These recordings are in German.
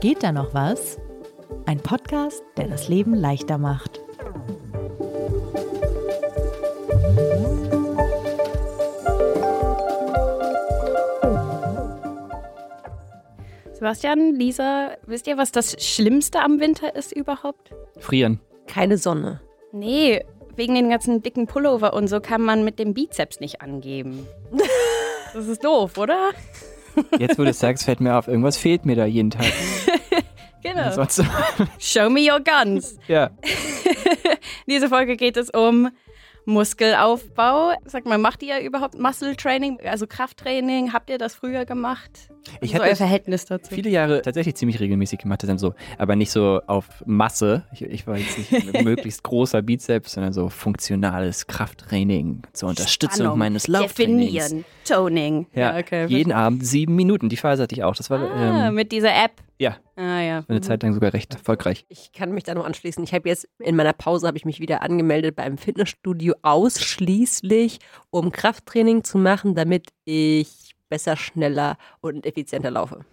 Geht da noch was? Ein Podcast, der das Leben leichter macht. Sebastian, Lisa, wisst ihr, was das Schlimmste am Winter ist überhaupt? Frieren. Keine Sonne. Nee, wegen den ganzen dicken Pullover und so kann man mit dem Bizeps nicht angeben. Das ist doof, oder? Jetzt, wo du es sagst, fällt mir auf, irgendwas fehlt mir da jeden Tag. Genau. Sonst, Show me your guns. ja. Diese Folge geht es um Muskelaufbau. Sag mal, macht ihr überhaupt Muscle Training, also Krafttraining? Habt ihr das früher gemacht? Ich so habe euer das Verhältnis dazu. viele Jahre tatsächlich ziemlich regelmäßig gemacht, dann so, aber nicht so auf Masse. Ich, ich war jetzt nicht ein möglichst großer Bizeps, sondern so funktionales Krafttraining zur Unterstützung Spannung, meines Lauftrainings. Definieren, Toning. Ja, okay. jeden Abend sieben Minuten. Die Phase hatte ich auch. Das war Ah, ähm, mit dieser App. Ja Ah ja. eine Zeit lang sogar recht erfolgreich. Ich kann mich da noch anschließen. Ich habe jetzt in meiner Pause habe ich mich wieder angemeldet beim Fitnessstudio ausschließlich, um Krafttraining zu machen, damit ich besser, schneller und effizienter laufe.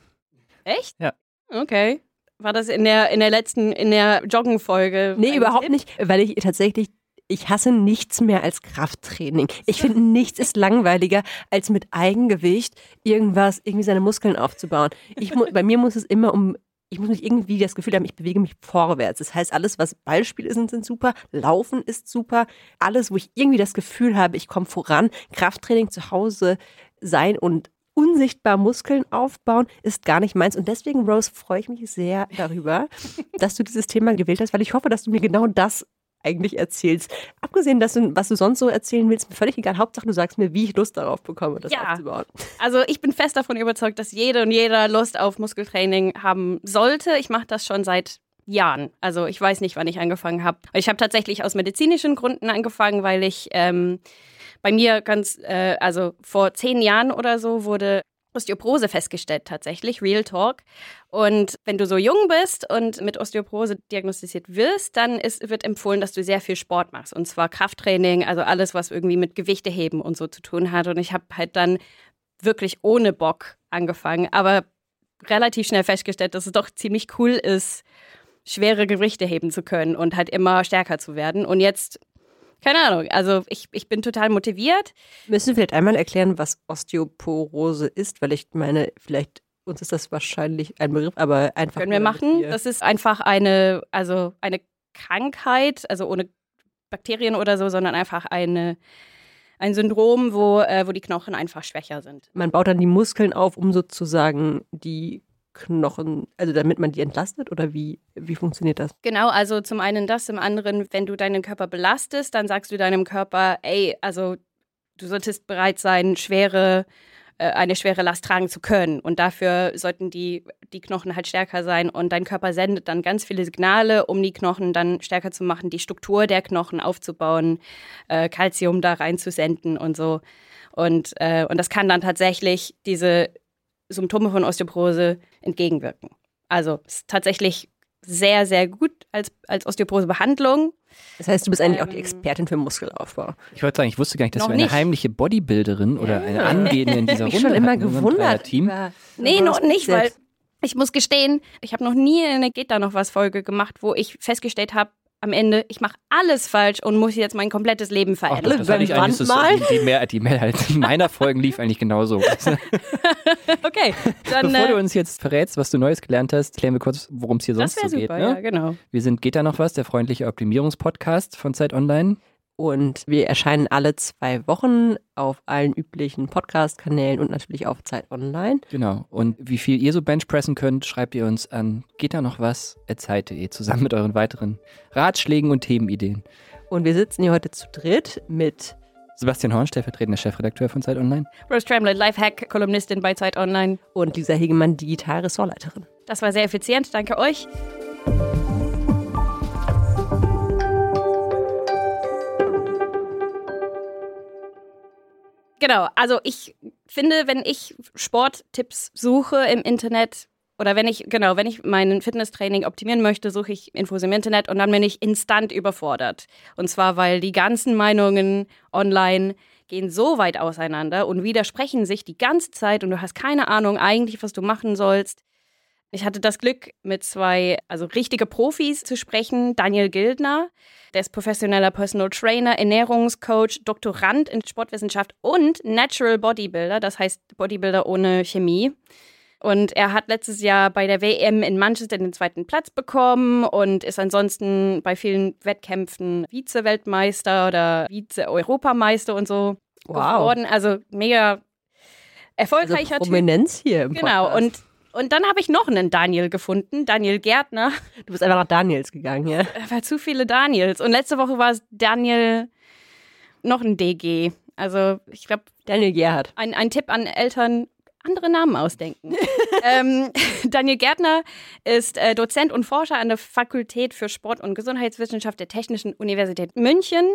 Echt? Ja. Okay. War das in der, in der letzten, in der Joggen-Folge? Nee, überhaupt Tipp? nicht, weil ich tatsächlich ich hasse nichts mehr als Krafttraining. Ich finde, nichts ist langweiliger, als mit Eigengewicht irgendwas, irgendwie seine Muskeln aufzubauen. Ich bei mir muss es immer um, ich muss mich irgendwie das Gefühl haben, ich bewege mich vorwärts. Das heißt, alles, was Ballspiele sind, sind super, Laufen ist super, alles, wo ich irgendwie das Gefühl habe, ich komme voran, Krafttraining zu Hause sein und unsichtbar Muskeln aufbauen, ist gar nicht meins. Und deswegen, Rose, freue ich mich sehr darüber, dass du dieses Thema gewählt hast, weil ich hoffe, dass du mir genau das eigentlich erzählst. Abgesehen, dass du, was du sonst so erzählen willst, mir völlig egal. Hauptsache, du sagst mir, wie ich Lust darauf bekomme, das Ja. aufzubauen. Also ich bin fest davon überzeugt, dass jede und jeder Lust auf Muskeltraining haben sollte. Ich mache das schon seit Jahren. Also ich weiß nicht, wann ich angefangen habe. Ich habe tatsächlich aus medizinischen Gründen angefangen, weil ich ähm, bei mir ganz, äh, also vor zehn Jahren oder so wurde Osteoporose festgestellt tatsächlich, Real Talk. Und wenn du so jung bist und mit Osteoporose diagnostiziert wirst, dann ist, wird empfohlen, dass du sehr viel Sport machst. Und zwar Krafttraining, also alles, was irgendwie mit Gewichteheben und so zu tun hat. Und ich habe halt dann wirklich ohne Bock angefangen, aber relativ schnell festgestellt, dass es doch ziemlich cool ist, schwere Gewichte heben zu können und halt immer stärker zu werden. Und jetzt, keine Ahnung, also ich, ich bin total motiviert. Müssen wir vielleicht einmal erklären, was Osteoporose ist, weil ich meine, vielleicht uns ist das wahrscheinlich ein Begriff, aber einfach. Können wir machen. Das ist einfach eine, also eine Krankheit, also ohne Bakterien oder so, sondern einfach eine, ein Syndrom, wo, äh, wo die Knochen einfach schwächer sind. man baut dann die Muskeln auf, um sozusagen die Knochen, also damit man die entlastet oder wie, wie funktioniert das? Genau, also zum einen das, zum anderen, wenn du deinen Körper belastest, dann sagst du deinem Körper, ey, also du solltest bereit sein, schwere, äh, eine schwere Last tragen zu können. Und dafür sollten die, die Knochen halt stärker sein. Und dein Körper sendet dann ganz viele Signale, um die Knochen dann stärker zu machen, die Struktur der Knochen aufzubauen, äh, Calcium da reinzusenden und so. Und, äh, und das kann dann tatsächlich diese Symptome von Osteoporose entgegenwirken. Also es ist tatsächlich sehr, sehr gut als, als Osteoporose-Behandlung. Das heißt, du bist eigentlich auch die Ähm. Expertin für Muskelaufbau. Ich wollte sagen, ich wusste gar nicht, dass Noch du eine nicht. heimliche Bodybuilderin oder eine Angehende in dieser Ich Runde schon immer in gewundert. Team. über- Nee, noch nicht, weil ich muss gestehen, ich habe noch nie eine Geht da noch was Folge gemacht, wo ich festgestellt habe, am Ende, ich mache alles falsch und muss jetzt mein komplettes Leben Ach, verändern. das, das hatte ich eigentlich, das, Wandmalen? die, Mehr, die Mehrheit meiner Folgen lief eigentlich genauso. Okay, dann Bevor du äh, uns jetzt verrätst, was du Neues gelernt hast, klären wir kurz, worum es hier das sonst so geht. super, Ne? ja, genau. Wir sind Geht da noch was, der freundliche Optimierungspodcast von Zeit Online. Und wir erscheinen alle zwei Wochen auf allen üblichen Podcast-Kanälen und natürlich auf Zeit Online. Genau. Und wie viel ihr so benchpressen könnt, schreibt ihr uns an geht da noch was zeit.de zusammen mit euren weiteren Ratschlägen und Themenideen. Und wir sitzen hier heute zu dritt mit Sebastian Horn, stellvertretender Chefredakteur von Zeit Online. Rose Tremlett, Lifehack, Kolumnistin bei Zeit Online. und Lisa Hegemann, Digital-Ressortleiterin. Das war sehr effizient, danke euch. Genau, also ich finde, wenn ich Sporttipps suche im Internet oder wenn ich, genau, wenn ich mein Fitnesstraining optimieren möchte, suche ich Infos im Internet und dann bin ich instant überfordert. Und zwar, weil die ganzen Meinungen online gehen so weit auseinander und widersprechen sich die ganze Zeit und du hast keine Ahnung eigentlich, was du machen sollst. Ich hatte das Glück, mit zwei, also richtige Profis zu sprechen. Daniel Gildner, der ist professioneller Personal Trainer, Ernährungscoach, Doktorand in Sportwissenschaft und Natural Bodybuilder, das heißt Bodybuilder ohne Chemie. Und er hat letztes Jahr bei der WM in Manchester den zweiten Platz bekommen und ist ansonsten bei vielen Wettkämpfen Vize-Weltmeister oder Vize-Europameister und so Wow. geworden. Also mega erfolgreicher also Prominenz hier im Typ. Genau. Podcast. Und, und dann habe ich noch einen Daniel gefunden, Daniel Gärtner. Du bist einfach nach Daniels gegangen, ja? War zu viele Daniels. Und letzte Woche war es Daniel noch ein DG. Also ich glaube, Daniel Gerhardt. ein, ein Tipp an Eltern, andere Namen ausdenken. ähm, Daniel Gärtner ist äh, Dozent und Forscher an der Fakultät für Sport- und Gesundheitswissenschaft der Technischen Universität München.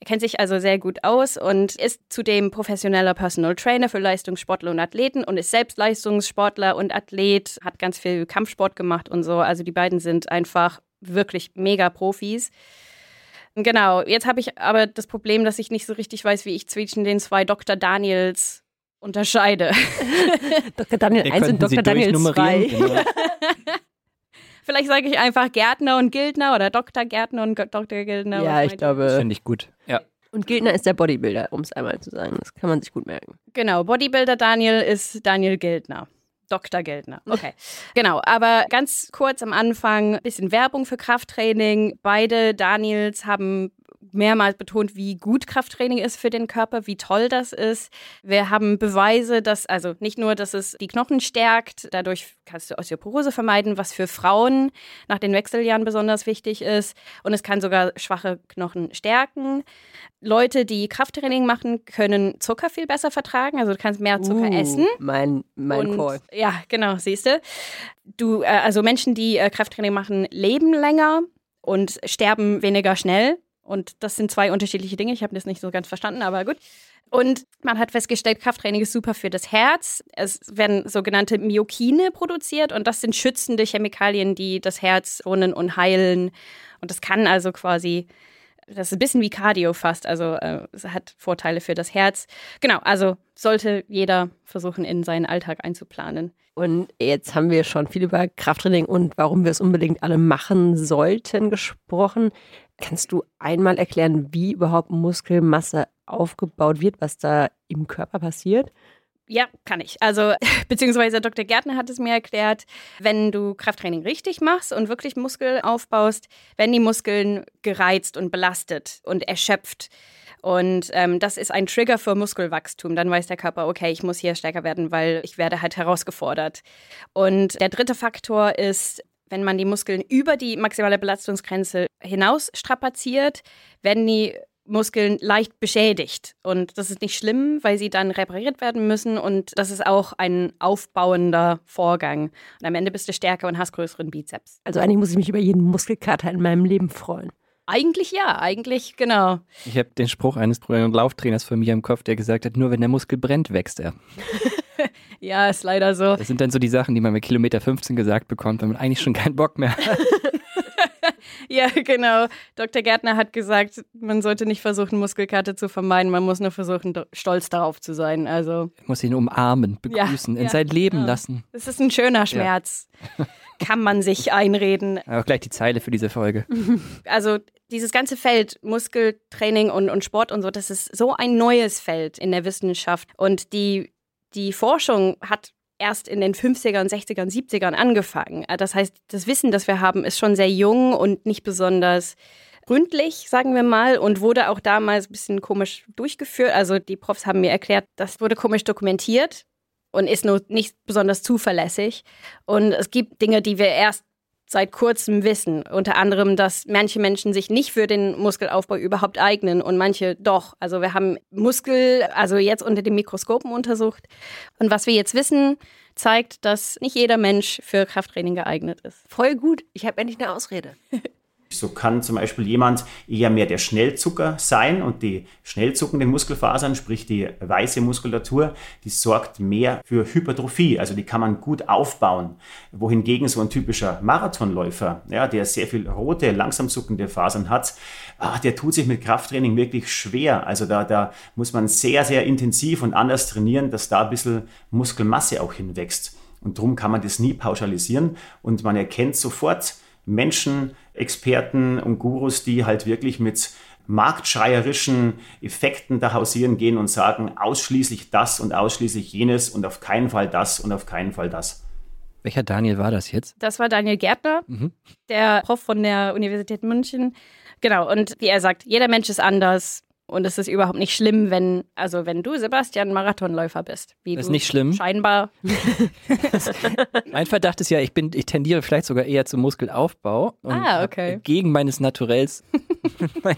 Er kennt sich also sehr gut aus und ist zudem professioneller Personal Trainer für Leistungssportler und Athleten und ist selbst Leistungssportler und Athlet, hat ganz viel Kampfsport gemacht und so. Also die beiden sind einfach wirklich mega Profis. Genau, jetzt habe ich aber das Problem, dass ich nicht so richtig weiß, wie ich zwischen den zwei Dr. Daniels unterscheide. Dr. Daniel Wir 1 und könnten sie Dr. Daniel 2. durchnummerieren, genau. Vielleicht sage ich einfach Gärtner und Gildner oder Dr. Gärtner und Dr. Gildner. Ja, ich meint Das glaube. finde ich gut. Ja. Und Gildner ist der Bodybuilder, um es einmal zu sagen. Das kann man sich gut merken. Genau, Bodybuilder Daniel ist Daniel Gildner. Dr. Gildner. Okay. genau, aber ganz kurz am Anfang ein bisschen Werbung für Krafttraining. Beide Daniels haben mehrmals betont, wie gut Krafttraining ist für den Körper, wie toll das ist. Wir haben Beweise, dass, also nicht nur, dass es die Knochen stärkt, dadurch kannst du Osteoporose vermeiden, was für Frauen nach den Wechseljahren besonders wichtig ist. Und es kann sogar schwache Knochen stärken. Leute, die Krafttraining machen, können Zucker viel besser vertragen. Also du kannst mehr Zucker Uh, essen. Mein, mein Und- Call. Ja, genau, siehst du. Du, äh, also Menschen, die äh, Krafttraining machen, leben länger und sterben weniger schnell. Und das sind zwei unterschiedliche Dinge. Ich habe das nicht so ganz verstanden, aber gut. Und man hat festgestellt, Krafttraining ist super für das Herz. Es werden sogenannte Myokine produziert und das sind schützende Chemikalien, die das Herz schonen und heilen. Und das kann also quasi, das ist ein bisschen wie Cardio fast, also äh, es hat Vorteile für das Herz. Genau, also sollte jeder versuchen, in seinen Alltag einzuplanen. Und jetzt haben wir schon viel über Krafttraining und warum wir es unbedingt alle machen sollten gesprochen. Kannst du einmal erklären, wie überhaupt Muskelmasse aufgebaut wird, was da im Körper passiert? Ja, kann ich. Also, beziehungsweise Dr. Gärtner hat es mir erklärt, wenn du Krafttraining richtig machst und wirklich Muskel aufbaust, werden die Muskeln gereizt und belastet und erschöpft. Und ähm, das ist ein Trigger für Muskelwachstum. Dann weiß der Körper, okay, ich muss hier stärker werden, weil ich werde halt herausgefordert. Und der dritte Faktor ist, wenn man die Muskeln über die maximale Belastungsgrenze hinaus strapaziert, werden die Muskeln leicht beschädigt. Und das ist nicht schlimm, weil sie dann repariert werden müssen. Und das ist auch ein aufbauender Vorgang. Und am Ende bist du stärker und hast größeren Bizeps. Also eigentlich muss ich mich über jeden Muskelkater in meinem Leben freuen. Eigentlich ja, eigentlich genau. Ich habe den Spruch eines früheren Lauftrainers von mir im Kopf, der gesagt hat, nur wenn der Muskel brennt, wächst er. Ja, ist leider so. Das sind dann so die Sachen, die man mit Kilometer 15 gesagt bekommt, wenn man eigentlich schon keinen Bock mehr hat. Ja, genau. Dr. Gärtner hat gesagt, man sollte nicht versuchen, Muskelkater zu vermeiden. Man muss nur versuchen, stolz darauf zu sein. Also, muss ihn umarmen, begrüßen, Ja, in ja, sein Leben genau. lassen. es ist ein schöner Schmerz. Kann man sich einreden. Auch gleich die Zeile für diese Folge. also dieses ganze Feld, Muskeltraining und, und Sport und so, das ist so ein neues Feld in der Wissenschaft. Und die, die Forschung hat erst in den 50ern, 60ern, 70ern angefangen. Das heißt, das Wissen, das wir haben, ist schon sehr jung und nicht besonders gründlich, sagen wir mal, und wurde auch damals ein bisschen komisch durchgeführt. Also die Profs haben mir erklärt, das wurde komisch dokumentiert und ist nur nicht besonders zuverlässig. Und es gibt Dinge, die wir erst seit kurzem wissen. Unter anderem, dass manche Menschen sich nicht für den Muskelaufbau überhaupt eignen und manche doch. Also wir haben Muskel, also jetzt unter den Mikroskopen untersucht. Und was wir jetzt wissen, zeigt, dass nicht jeder Mensch für Krafttraining geeignet ist. Voll gut. Ich habe endlich eine Ausrede. So kann zum Beispiel jemand eher mehr der Schnellzucker sein und die schnell zuckenden Muskelfasern, sprich die weiße Muskulatur, die sorgt mehr für Hypertrophie, also die kann man gut aufbauen. Wohingegen so ein typischer Marathonläufer, ja, der sehr viel rote, langsam zuckende Fasern hat, ah, der tut sich mit Krafttraining wirklich schwer. Also da, da muss man sehr, sehr intensiv und anders trainieren, dass da ein bisschen Muskelmasse auch hinwächst. Und darum kann man das nie pauschalisieren und man erkennt sofort Menschen, Experten und Gurus, die halt wirklich mit marktschreierischen Effekten da hausieren gehen und sagen, ausschließlich das und ausschließlich jenes und auf keinen Fall das und auf keinen Fall das. Welcher Daniel war das jetzt? Das war Daniel Gärtner, Mhm. der Prof von der Universität München. Genau, und wie er sagt, jeder Mensch ist anders. Und es ist überhaupt nicht schlimm, wenn, also wenn du, Sebastian, Marathonläufer bist. Wie Das ist du nicht schlimm. Scheinbar. Mein Verdacht ist ja, ich bin, ich tendiere vielleicht sogar eher zum Muskelaufbau. Und Ah, okay. Gegen meines Naturells meinen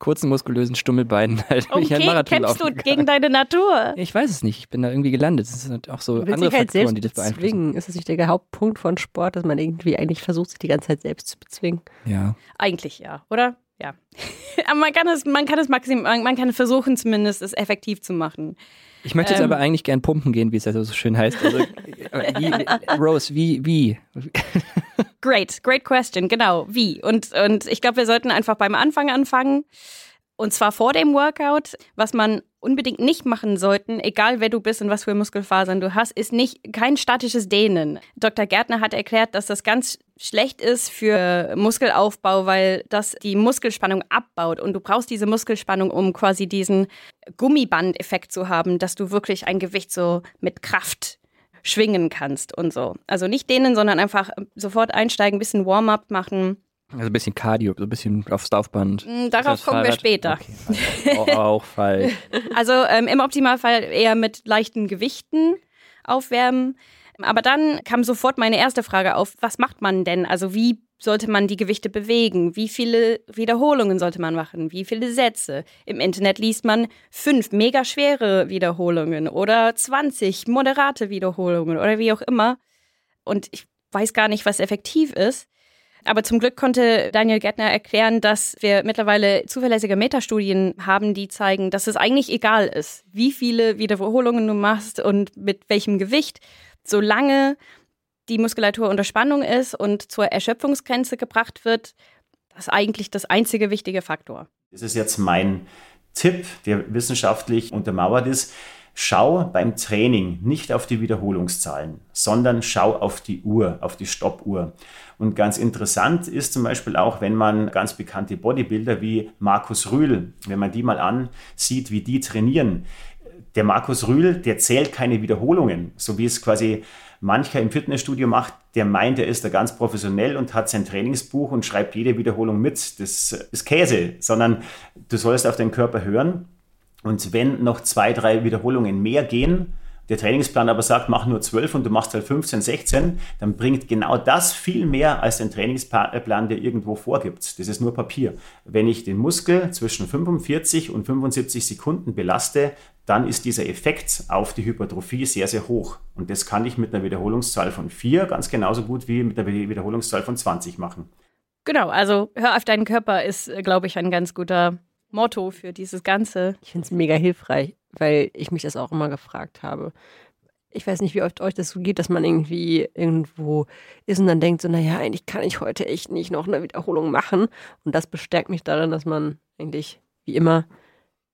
kurzen muskulösen Stummelbeinen halt mich einen Okay, Marathon kämpfst du gegen deine Natur. Ich weiß es nicht. Ich bin da irgendwie gelandet. Es sind auch so andere halt Faktoren, selbst die das beeinflussen. bezwingen. Ist das nicht der Hauptpunkt von Sport, dass man irgendwie eigentlich versucht, sich die ganze Zeit selbst zu bezwingen? Ja. Eigentlich ja, oder? Ja. Aber man kann es, man kann es maxim, man kann versuchen zumindest, es effektiv zu machen. Ich möchte jetzt Ähm. aber eigentlich gern pumpen gehen, wie es also so schön heißt. Also, wie, Rose, wie, wie? Great, great question, genau. Wie? Und, und ich glaube, wir sollten einfach beim Anfang anfangen. Und zwar vor dem Workout. Was man unbedingt nicht machen sollten, egal wer du bist und was für Muskelfasern du hast, ist nicht kein statisches Dehnen. Dr. Gärtner hat erklärt, dass das ganz schlecht ist für Muskelaufbau, weil das die Muskelspannung abbaut und du brauchst diese Muskelspannung, um quasi diesen Gummibandeffekt zu haben, dass du wirklich ein Gewicht so mit Kraft schwingen kannst und so. Also nicht dehnen, sondern einfach sofort einsteigen, ein bisschen Warm-up machen. Also ein bisschen Cardio, so ein bisschen aufs Laufband. Mm, Darauf kommen wir Fahrrad? später. Okay, also, auch falsch. Also ähm, im Optimalfall eher mit leichten Gewichten aufwärmen. Aber dann kam sofort meine erste Frage auf, was macht man denn? Also wie sollte man die Gewichte bewegen? Wie viele Wiederholungen sollte man machen? Wie viele Sätze? Im Internet liest man fünf mega schwere Wiederholungen oder 20 moderate Wiederholungen oder wie auch immer. Und ich weiß gar nicht, was effektiv ist. Aber zum Glück konnte Daniel Gärtner erklären, dass wir mittlerweile zuverlässige Metastudien haben, die zeigen, dass es eigentlich egal ist, wie viele Wiederholungen du machst und mit welchem Gewicht, solange die Muskulatur unter Spannung ist und zur Erschöpfungsgrenze gebracht wird. Das ist eigentlich das einzige wichtige Faktor. Das ist jetzt mein Tipp, der wissenschaftlich untermauert ist. Schau beim Training nicht auf die Wiederholungszahlen, sondern schau auf die Uhr, auf die Stoppuhr. Und ganz interessant ist zum Beispiel auch, wenn man ganz bekannte Bodybuilder wie Markus Rühl, wenn man die mal ansieht, wie die trainieren. Der Markus Rühl, der zählt keine Wiederholungen, so wie es quasi mancher im Fitnessstudio macht, der meint, er ist da ganz professionell und hat sein Trainingsbuch und schreibt jede Wiederholung mit. Das ist Käse, sondern du sollst auf deinen Körper hören. Und wenn noch zwei, drei Wiederholungen mehr gehen, der Trainingsplan aber sagt, mach nur 12 und du machst halt 15, 16, dann bringt genau das viel mehr als ein Trainingsplan, der irgendwo vorgibt. Das ist nur Papier. Wenn ich den Muskel zwischen 45 und 75 Sekunden belaste, dann ist dieser Effekt auf die Hypertrophie sehr, sehr hoch. Und das kann ich mit einer Wiederholungszahl von 4 ganz genauso gut wie mit einer Wiederholungszahl von 20 machen. Genau, also hör auf deinen Körper ist, äh, glaube ich, ein ganz guter Motto für dieses Ganze. Ich finde es mega hilfreich, weil ich mich das auch immer gefragt habe. Ich weiß nicht, wie oft euch das so geht, dass man irgendwie irgendwo ist und dann denkt so, naja, eigentlich kann ich heute echt nicht noch eine Wiederholung machen. Und das bestärkt mich darin, dass man eigentlich, wie immer,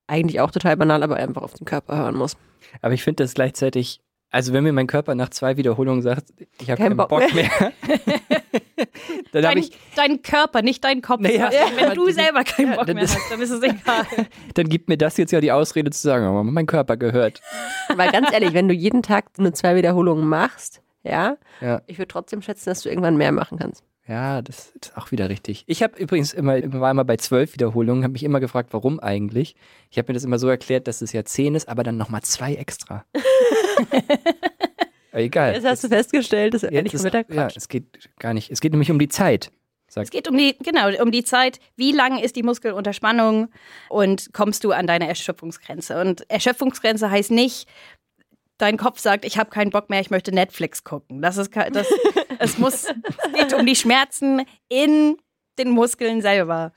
eigentlich auch total banal, aber einfach auf den Körper hören muss. Aber ich finde das gleichzeitig, also wenn mir mein Körper nach zwei Wiederholungen sagt, ich habe Kein keinen Bock Bock, mehr, dann Dein, ich, dein Körper, nicht dein Kopf. Naja, Wenn du selber keinen ja, Bock mehr das- hast, dann ist es egal. dann gibt mir das jetzt ja die Ausrede zu sagen, aber mein Körper gehört. Weil ganz ehrlich, wenn du jeden Tag nur zwei Wiederholungen machst, ja, Ja. ich würde trotzdem schätzen, dass du irgendwann mehr machen kannst. Ja, das ist auch wieder richtig. Ich habe übrigens immer, war immer bei zwölf Wiederholungen, habe mich immer gefragt, warum eigentlich. Ich habe mir das immer so erklärt, dass es ja zehn ist, aber dann nochmal zwei extra. Aber egal. Jetzt hast du festgestellt, dass Jetzt ehrlich ist, Mittag ja, es geht gar nicht. Es geht nämlich um die Zeit. Es geht um die, genau, um die Zeit, wie lang ist die Muskel unter Spannung und kommst du an deine Erschöpfungsgrenze. Und Erschöpfungsgrenze heißt nicht, dein Kopf sagt, ich habe keinen Bock mehr, ich möchte Netflix gucken. Das ist das, es muss, es geht um die Schmerzen in den Muskeln selber.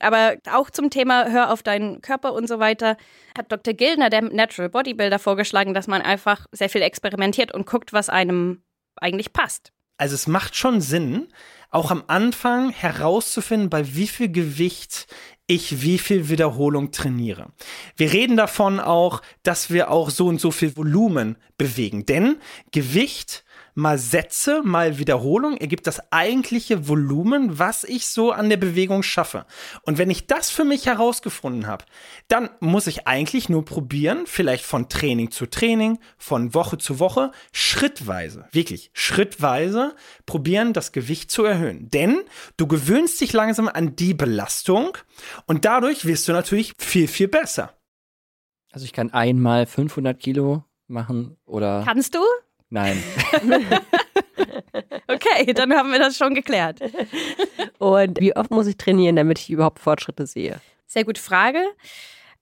Aber auch zum Thema Hör auf deinen Körper und so weiter, hat Dr. Gildner, der Natural Bodybuilder, vorgeschlagen, dass man einfach sehr viel experimentiert und guckt, was einem eigentlich passt. Also es macht schon Sinn, auch am Anfang herauszufinden, bei wie viel Gewicht ich wie viel Wiederholung trainiere. Wir reden davon auch, dass wir auch so und so viel Volumen bewegen, denn Gewicht mal Sätze, mal Wiederholung ergibt das eigentliche Volumen, was ich so an der Bewegung schaffe. Und wenn ich das für mich herausgefunden habe, dann muss ich eigentlich nur probieren, vielleicht von Training zu Training, von Woche zu Woche, schrittweise, wirklich schrittweise probieren, das Gewicht zu erhöhen. Denn du gewöhnst dich langsam an die Belastung und dadurch wirst du natürlich viel, viel besser. Also ich kann einmal 500 Kilo machen oder... Kannst du? Nein. okay, dann haben wir das schon geklärt. Und wie oft muss ich trainieren, damit ich überhaupt Fortschritte sehe? Sehr gute Frage.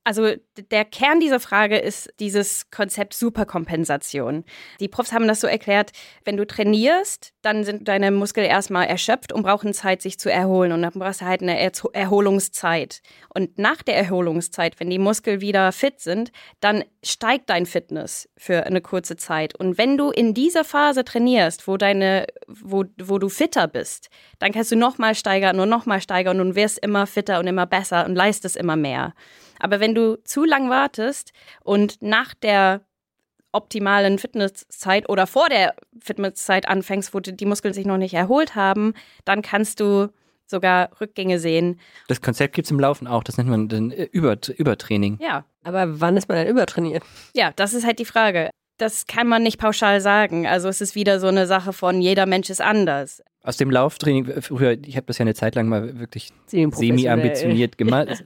Also der Kern dieser Frage ist dieses Konzept Superkompensation. Die Profs haben das so erklärt, wenn du trainierst, dann sind deine Muskeln erstmal erschöpft und brauchen Zeit, sich zu erholen. Und dann brauchst du halt eine er Erholungszeit. Und nach der Erholungszeit, wenn die Muskeln wieder fit sind, dann steigt dein Fitness für eine kurze Zeit. Und wenn du in dieser Phase trainierst, wo, deine, wo, wo du fitter bist, dann kannst du nochmal steigern und nochmal steigern und wirst immer fitter und immer besser und leistest immer mehr. Aber wenn du zu lang wartest und nach der optimalen Fitnesszeit oder vor der Fitnesszeit anfängst, wo die Muskeln sich noch nicht erholt haben, dann kannst du sogar Rückgänge sehen. Das Konzept gibt es im Laufen auch, das nennt man dann Über Übertraining. Ja. Aber wann ist man dann übertrainiert? Ja, das ist halt die Frage. Das kann man nicht pauschal sagen. Also es ist wieder so eine Sache von jeder Mensch ist anders. Aus dem Lauftraining, früher, ich habe das ja eine Zeit lang mal wirklich semi-ambitioniert gemacht.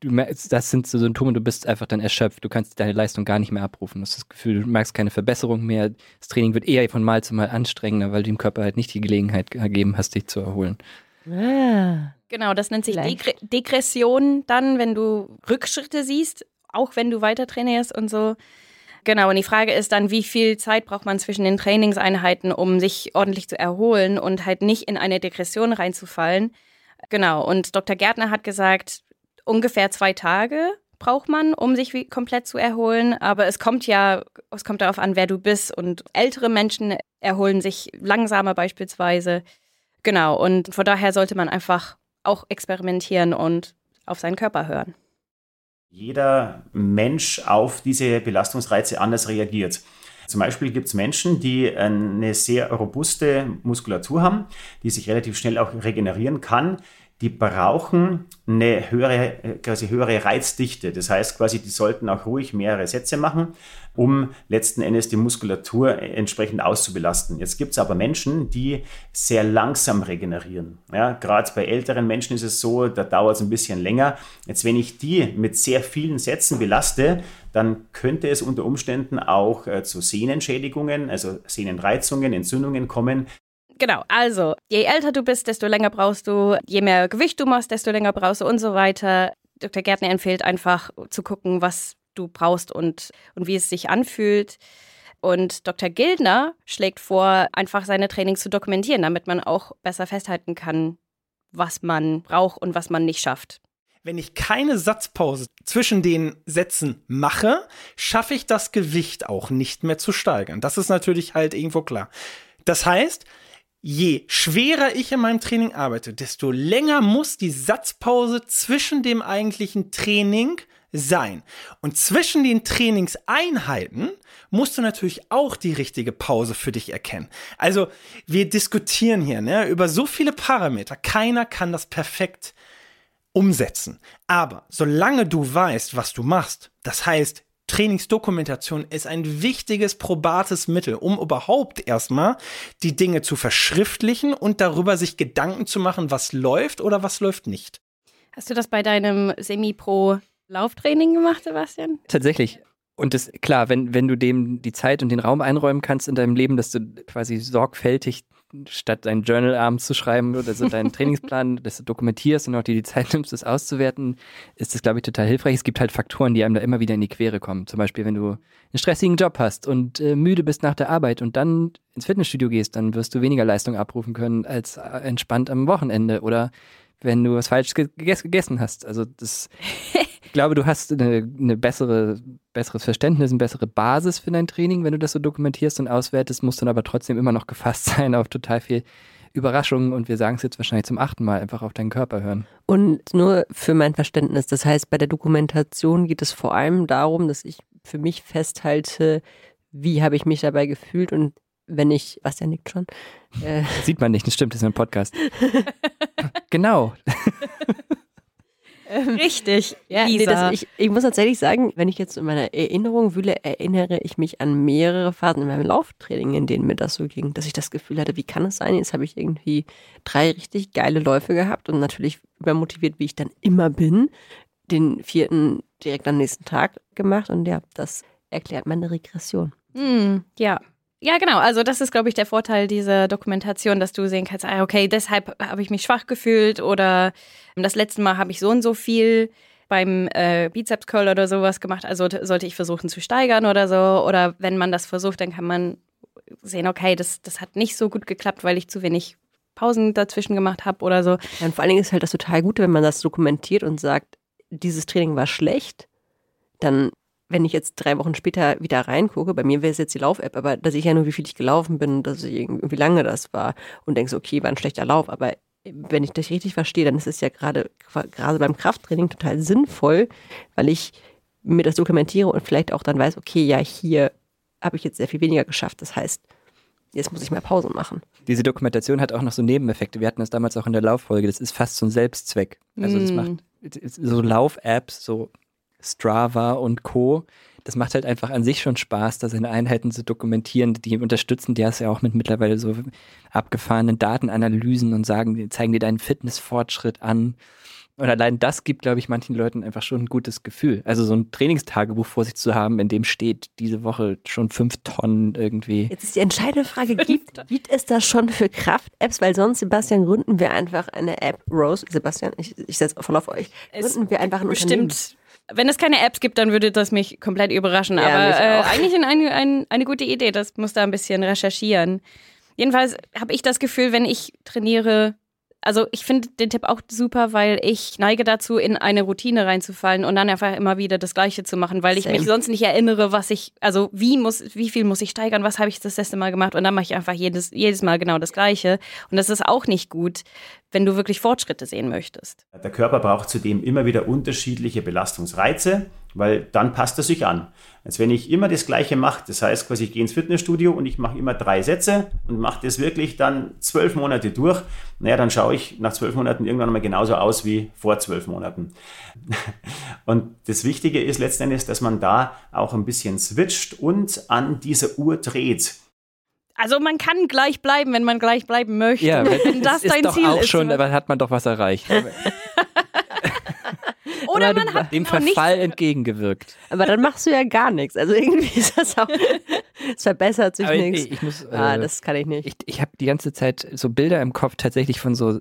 du merkst, das sind so Symptome, du bist einfach dann erschöpft, du kannst deine Leistung gar nicht mehr abrufen. Du hast das Gefühl, du merkst keine Verbesserung mehr. Das Training wird eher von Mal zu Mal anstrengender, weil du dem Körper halt nicht die Gelegenheit gegeben hast, dich zu erholen. Ah, genau, das nennt sich Degre Degression dann, wenn du Rückschritte siehst, auch wenn du weiter trainierst und so. Genau, und die Frage ist dann, wie viel Zeit braucht man zwischen den Trainingseinheiten, um sich ordentlich zu erholen und halt nicht in eine Degression reinzufallen. Genau, und Dr. Gärtner hat gesagt, ungefähr zwei Tage braucht man, um sich komplett zu erholen. Aber es kommt ja, es kommt darauf an, wer du bist. Und ältere Menschen erholen sich langsamer beispielsweise. Genau. Und von daher sollte man einfach auch experimentieren und auf seinen Körper hören. Jeder Mensch auf diese Belastungsreize anders reagiert. Zum Beispiel gibt es Menschen, die eine sehr robuste Muskulatur haben, die sich relativ schnell auch regenerieren kann die brauchen eine höhere, quasi höhere Reizdichte. Das heißt quasi, die sollten auch ruhig mehrere Sätze machen, um letzten Endes die Muskulatur entsprechend auszubelasten. Jetzt gibt es aber Menschen, die sehr langsam regenerieren. Ja, Gerade bei älteren Menschen ist es so, da dauert es ein bisschen länger. Jetzt, wenn ich die mit sehr vielen Sätzen belaste, dann könnte es unter Umständen auch äh, zu Sehnenschädigungen, also Sehnenreizungen, Entzündungen kommen, Genau, also je älter du bist, desto länger brauchst du, je mehr Gewicht du machst, desto länger brauchst du und so weiter. Dr. Gärtner empfiehlt einfach zu gucken, was du brauchst und, und wie es sich anfühlt. Und Dr. Gildner schlägt vor, einfach seine Trainings zu dokumentieren, damit man auch besser festhalten kann, was man braucht und was man nicht schafft. Wenn ich keine Satzpause zwischen den Sätzen mache, schaffe ich das Gewicht auch nicht mehr zu steigern. Das ist natürlich halt irgendwo klar. Das heißt, Je schwerer ich in meinem Training arbeite, desto länger muss die Satzpause zwischen dem eigentlichen Training sein. Und zwischen den Trainingseinheiten musst du natürlich auch die richtige Pause für dich erkennen. Also wir diskutieren hier ne, über so viele Parameter. Keiner kann das perfekt umsetzen. Aber solange du weißt, was du machst, das heißt, Trainingsdokumentation ist ein wichtiges, probates Mittel, um überhaupt erstmal die Dinge zu verschriftlichen und darüber sich Gedanken zu machen, was läuft oder was läuft nicht. Hast du das bei deinem Semi-Pro-Lauftraining gemacht, Sebastian? Tatsächlich. Und das, klar, wenn, wenn du dem die Zeit und den Raum einräumen kannst in deinem Leben, dass du quasi sorgfältig statt dein Journal abends zu schreiben oder so deinen Trainingsplan, dass du dokumentierst und auch dir die Zeit nimmst, das auszuwerten, ist das, glaube ich, total hilfreich. Es gibt halt Faktoren, die einem da immer wieder in die Quere kommen. Zum Beispiel, wenn du einen stressigen Job hast und äh, müde bist nach der Arbeit und dann ins Fitnessstudio gehst, dann wirst du weniger Leistung abrufen können als äh, entspannt am Wochenende oder wenn du was falsch gegessen hast. Also das Ich glaube, du hast eine, eine bessere, besseres Verständnis, eine bessere Basis für dein Training, wenn du das so dokumentierst und auswertest, musst dann aber trotzdem immer noch gefasst sein auf total viel Überraschungen und wir sagen es jetzt wahrscheinlich zum achten Mal, einfach auf deinen Körper hören. Und nur für mein Verständnis, das heißt, bei der Dokumentation geht es vor allem darum, dass ich für mich festhalte, wie habe ich mich dabei gefühlt und wenn ich, was ja nickt schon, äh, Sieht man nicht, das stimmt, das ist ein Podcast. genau. Richtig. Ja, nee, das, ich, ich muss tatsächlich sagen, wenn ich jetzt in meiner Erinnerung wühle, erinnere ich mich an mehrere Phasen in meinem Lauftraining, in denen mir das so ging, dass ich das Gefühl hatte, wie kann es sein? Jetzt habe ich irgendwie drei richtig geile Läufe gehabt und natürlich übermotiviert, wie ich dann immer bin, den vierten direkt am nächsten Tag gemacht und ja, das erklärt meine Regression. Hm, ja. Ja, genau. Also das ist, glaube ich, der Vorteil dieser Dokumentation, dass du sehen kannst, ah, okay, deshalb habe ich mich schwach gefühlt oder das letzte Mal habe ich so und so viel beim äh, Bizeps Curl oder sowas gemacht, also sollte ich versuchen zu steigern oder so. Oder wenn man das versucht, dann kann man sehen, okay, das, das hat nicht so gut geklappt, weil ich zu wenig Pausen dazwischen gemacht habe oder so. Ja, und vor allen Dingen ist halt das total gut, wenn man das dokumentiert und sagt, dieses Training war schlecht, dann, wenn ich jetzt drei Wochen später wieder reingucke, bei mir wäre es jetzt die Lauf-App, aber da sehe ich ja nur, wie viel ich gelaufen bin, dass ich irgendwie, wie lange das war und denke so, okay, war ein schlechter Lauf, aber wenn ich das richtig verstehe, dann ist es ja gerade gerade beim Krafttraining total sinnvoll, weil ich mir das dokumentiere und vielleicht auch dann weiß, okay, ja, hier habe ich jetzt sehr viel weniger geschafft. Das heißt, jetzt muss ich mehr Pause machen. Diese Dokumentation hat auch noch so Nebeneffekte. Wir hatten das damals auch in der Lauffolge. Das ist fast so ein Selbstzweck. Also das Mm. macht so Lauf-Apps, so Strava und Co. Das macht halt einfach an sich schon Spaß, da seine Einheiten zu dokumentieren. Die unterstützen dir ja auch mit mittlerweile so abgefahrenen Datenanalysen und sagen, zeigen dir deinen Fitnessfortschritt an. Und allein das gibt, glaube ich, manchen Leuten einfach schon ein gutes Gefühl. Also so ein Trainingstagebuch vor sich zu haben, in dem steht, diese Woche schon fünf Tonnen irgendwie. Jetzt ist die entscheidende Frage, gibt, gibt es das schon für Kraft-Apps? Weil sonst, Sebastian, gründen wir einfach eine App. Rose, Sebastian, ich, ich setze voll auf euch. Es Gründen wir einfach ein Unternehmen. Bestimmt. Wenn es keine Apps gibt, dann würde das mich komplett überraschen. Ja, Aber äh, eigentlich ein, ein, ein, eine gute Idee. Das muss da ein bisschen recherchieren. Jedenfalls habe ich das Gefühl, wenn ich trainiere, also ich finde den Tipp auch super, weil ich neige dazu, in eine Routine reinzufallen und dann einfach immer wieder das Gleiche zu machen, weil ich Same. mich sonst nicht erinnere, was ich, also wie muss, wie viel muss ich steigern, was habe ich das letzte Mal gemacht und dann mache ich einfach jedes, jedes Mal genau das Gleiche. Und das ist auch nicht gut, wenn du wirklich Fortschritte sehen möchtest. Der Körper braucht zudem immer wieder unterschiedliche Belastungsreize, weil dann passt er sich an. Als wenn ich immer das Gleiche mache, das heißt quasi, ich gehe ins Fitnessstudio und ich mache immer drei Sätze und mache das wirklich dann zwölf Monate durch, naja, dann schaue ich nach zwölf Monaten irgendwann mal genauso aus wie vor zwölf Monaten. Und das Wichtige ist letztendlich, dass man da auch ein bisschen switcht und an dieser Uhr dreht. Also man kann gleich bleiben, wenn man gleich bleiben möchte. Ja, wenn das ist dein doch Ziel auch ist. schon, aber hat man doch was erreicht. Oder du- man hat Dem Verfall entgegengewirkt. Aber dann machst du ja gar nichts. Also irgendwie ist das auch, es verbessert sich nichts. ich, ich muss, ah, äh, das kann ich nicht. ich, ich habe die ganze Zeit so Bilder im Kopf tatsächlich von so,